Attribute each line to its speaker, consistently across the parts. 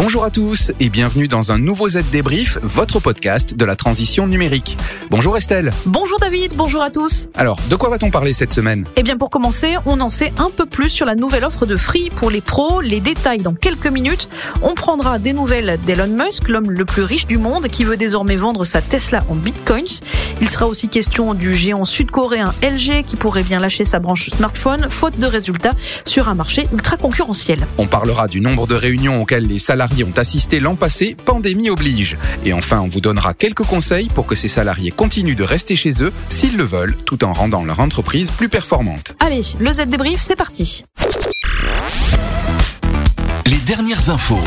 Speaker 1: Bonjour à tous et bienvenue dans un nouveau Z Débrief, votre podcast de la transition numérique. Bonjour Estelle.
Speaker 2: Bonjour David, bonjour à tous.
Speaker 1: Alors, de quoi va-t-on parler cette semaine?
Speaker 2: Eh bien pour commencer, on en sait un peu plus sur la nouvelle offre de Free pour les pros, les détails dans quelques minutes. On prendra des nouvelles d'Elon Musk, l'homme le plus riche du monde qui veut désormais vendre sa Tesla en bitcoins. Il sera aussi question du géant sud-coréen LG qui pourrait bien lâcher sa branche smartphone faute de résultats sur un marché ultra concurrentiel.
Speaker 1: On parlera du nombre de réunions auxquelles les salariés ont assisté l'an passé, pandémie oblige. Et enfin, on vous donnera quelques conseils pour que ces salariés continuent de rester chez eux s'ils le veulent, tout en rendant leur entreprise plus performante.
Speaker 2: Allez, le Z débrief, c'est parti.
Speaker 3: Les dernières infos.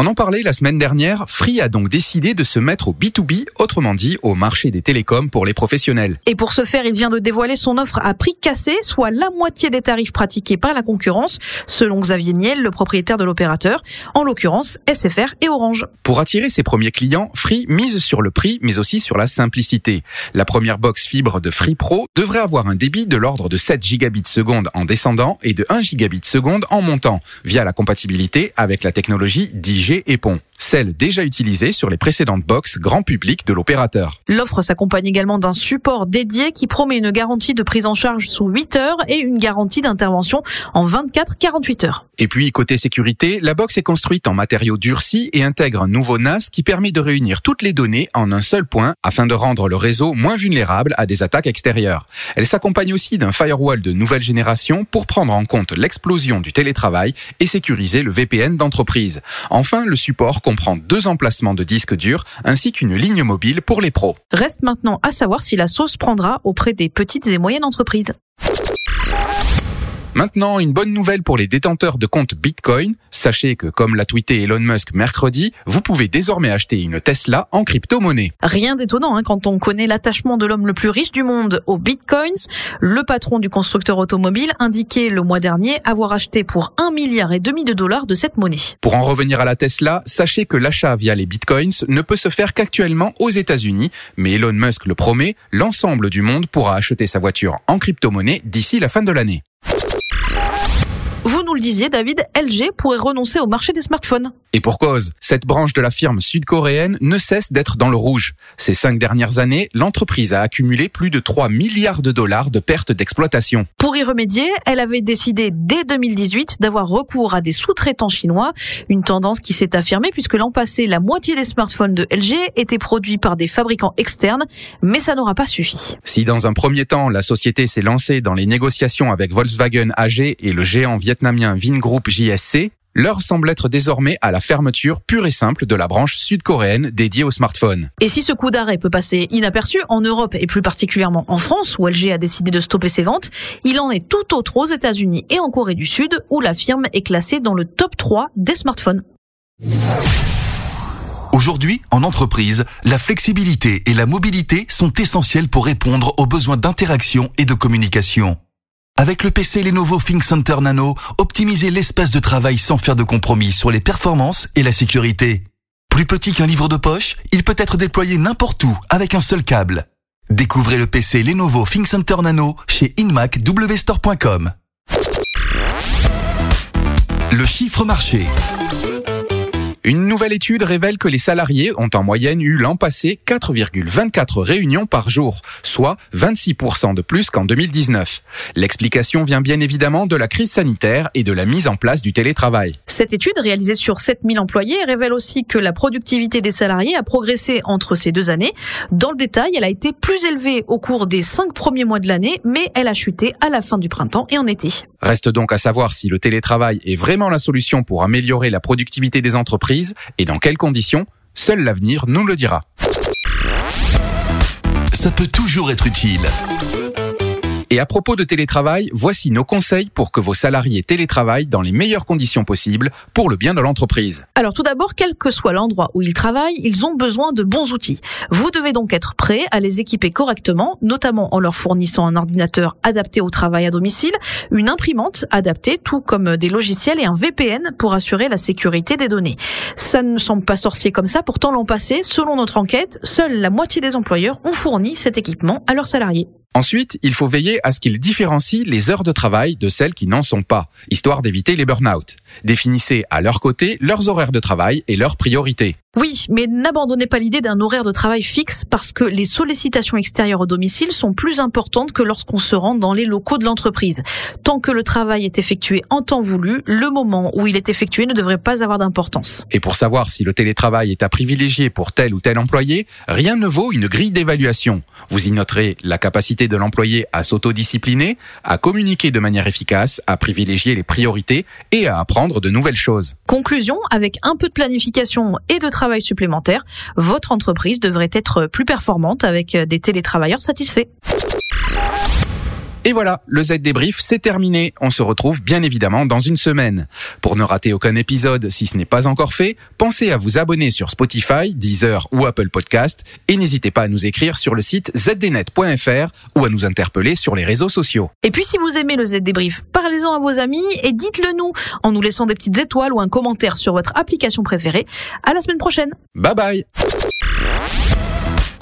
Speaker 1: On en parlait la semaine dernière, Free a donc décidé de se mettre au B2B, autrement dit au marché des télécoms pour les professionnels.
Speaker 2: Et pour ce faire, il vient de dévoiler son offre à prix cassé, soit la moitié des tarifs pratiqués par la concurrence, selon Xavier Niel, le propriétaire de l'opérateur, en l'occurrence SFR et Orange.
Speaker 1: Pour attirer ses premiers clients, Free mise sur le prix, mais aussi sur la simplicité. La première box fibre de Free Pro devrait avoir un débit de l'ordre de 7 gigabits seconde en descendant et de 1 gigabit seconde en montant, via la compatibilité avec la technologie 10G et Pont, celle déjà utilisée sur les précédentes box grand public de l'opérateur.
Speaker 2: L'offre s'accompagne également d'un support dédié qui promet une garantie de prise en charge sous 8 heures et une garantie d'intervention en 24-48 heures.
Speaker 1: Et puis, côté sécurité, la box est construite en matériaux durcis et intègre un nouveau NAS qui permet de réunir toutes les données en un seul point afin de rendre le réseau moins vulnérable à des attaques extérieures. Elle s'accompagne aussi d'un firewall de nouvelle génération pour prendre en compte l'explosion du télétravail et sécuriser le VPN d'entreprise. Enfin, le support comprend deux emplacements de disques durs ainsi qu'une ligne mobile pour les pros.
Speaker 2: Reste maintenant à savoir si la sauce prendra auprès des petites et moyennes entreprises.
Speaker 1: Maintenant, une bonne nouvelle pour les détenteurs de comptes Bitcoin. Sachez que, comme l'a tweeté Elon Musk mercredi, vous pouvez désormais acheter une Tesla en crypto-monnaie.
Speaker 2: Rien d'étonnant hein, quand on connaît l'attachement de l'homme le plus riche du monde aux Bitcoins. Le patron du constructeur automobile indiquait le mois dernier avoir acheté pour un milliard et demi de dollars de cette monnaie.
Speaker 1: Pour en revenir à la Tesla, sachez que l'achat via les Bitcoins ne peut se faire qu'actuellement aux États-Unis, mais Elon Musk le promet, l'ensemble du monde pourra acheter sa voiture en crypto-monnaie d'ici la fin de l'année.
Speaker 2: Vous nous le disiez, David, LG pourrait renoncer au marché des smartphones.
Speaker 1: Et pour cause, cette branche de la firme sud-coréenne ne cesse d'être dans le rouge. Ces cinq dernières années, l'entreprise a accumulé plus de 3 milliards de dollars de pertes d'exploitation.
Speaker 2: Pour y remédier, elle avait décidé dès 2018 d'avoir recours à des sous-traitants chinois, une tendance qui s'est affirmée puisque l'an passé, la moitié des smartphones de LG étaient produits par des fabricants externes, mais ça n'aura pas suffi.
Speaker 1: Si dans un premier temps, la société s'est lancée dans les négociations avec Volkswagen AG et le géant vietnamien Vingroup JSC, L'heure semble être désormais à la fermeture pure et simple de la branche sud-coréenne dédiée aux smartphones.
Speaker 2: Et si ce coup d'arrêt peut passer inaperçu en Europe et plus particulièrement en France, où LG a décidé de stopper ses ventes, il en est tout autre aux États-Unis et en Corée du Sud, où la firme est classée dans le top 3 des smartphones.
Speaker 3: Aujourd'hui, en entreprise, la flexibilité et la mobilité sont essentielles pour répondre aux besoins d'interaction et de communication. Avec le PC Lenovo ThinkCenter Nano, optimisez l'espace de travail sans faire de compromis sur les performances et la sécurité. Plus petit qu'un livre de poche, il peut être déployé n'importe où avec un seul câble. Découvrez le PC Lenovo ThinkCenter Nano chez inmacwstore.com. Le chiffre marché.
Speaker 1: Une nouvelle étude révèle que les salariés ont en moyenne eu l'an passé 4,24 réunions par jour, soit 26% de plus qu'en 2019. L'explication vient bien évidemment de la crise sanitaire et de la mise en place du télétravail.
Speaker 2: Cette étude, réalisée sur 7000 employés, révèle aussi que la productivité des salariés a progressé entre ces deux années. Dans le détail, elle a été plus élevée au cours des cinq premiers mois de l'année, mais elle a chuté à la fin du printemps et en été.
Speaker 1: Reste donc à savoir si le télétravail est vraiment la solution pour améliorer la productivité des entreprises et dans quelles conditions. Seul l'avenir nous le dira.
Speaker 3: Ça peut toujours être utile.
Speaker 1: Et à propos de télétravail, voici nos conseils pour que vos salariés télétravaillent dans les meilleures conditions possibles pour le bien de l'entreprise.
Speaker 2: Alors tout d'abord, quel que soit l'endroit où ils travaillent, ils ont besoin de bons outils. Vous devez donc être prêt à les équiper correctement, notamment en leur fournissant un ordinateur adapté au travail à domicile, une imprimante adaptée, tout comme des logiciels et un VPN pour assurer la sécurité des données. Ça ne semble pas sorcier comme ça, pourtant l'an passé, selon notre enquête, seule la moitié des employeurs ont fourni cet équipement à leurs salariés.
Speaker 1: Ensuite, il faut veiller à ce qu'ils différencient les heures de travail de celles qui n'en sont pas, histoire d'éviter les burn-out. Définissez à leur côté leurs horaires de travail et leurs priorités.
Speaker 2: Oui, mais n'abandonnez pas l'idée d'un horaire de travail fixe parce que les sollicitations extérieures au domicile sont plus importantes que lorsqu'on se rend dans les locaux de l'entreprise. Tant que le travail est effectué en temps voulu, le moment où il est effectué ne devrait pas avoir d'importance.
Speaker 1: Et pour savoir si le télétravail est à privilégier pour tel ou tel employé, rien ne vaut une grille d'évaluation. Vous y noterez la capacité de l'employé à s'autodiscipliner, à communiquer de manière efficace, à privilégier les priorités et à apprendre
Speaker 2: Conclusion, avec un peu de planification et de travail supplémentaire, votre entreprise devrait être plus performante avec des télétravailleurs satisfaits.
Speaker 1: Et voilà, le Z débrief, c'est terminé. On se retrouve bien évidemment dans une semaine. Pour ne rater aucun épisode, si ce n'est pas encore fait, pensez à vous abonner sur Spotify, Deezer ou Apple Podcast et n'hésitez pas à nous écrire sur le site zdnet.fr ou à nous interpeller sur les réseaux sociaux.
Speaker 2: Et puis si vous aimez le Z débrief, parlez-en à vos amis et dites-le nous en nous laissant des petites étoiles ou un commentaire sur votre application préférée. À la semaine prochaine.
Speaker 1: Bye bye.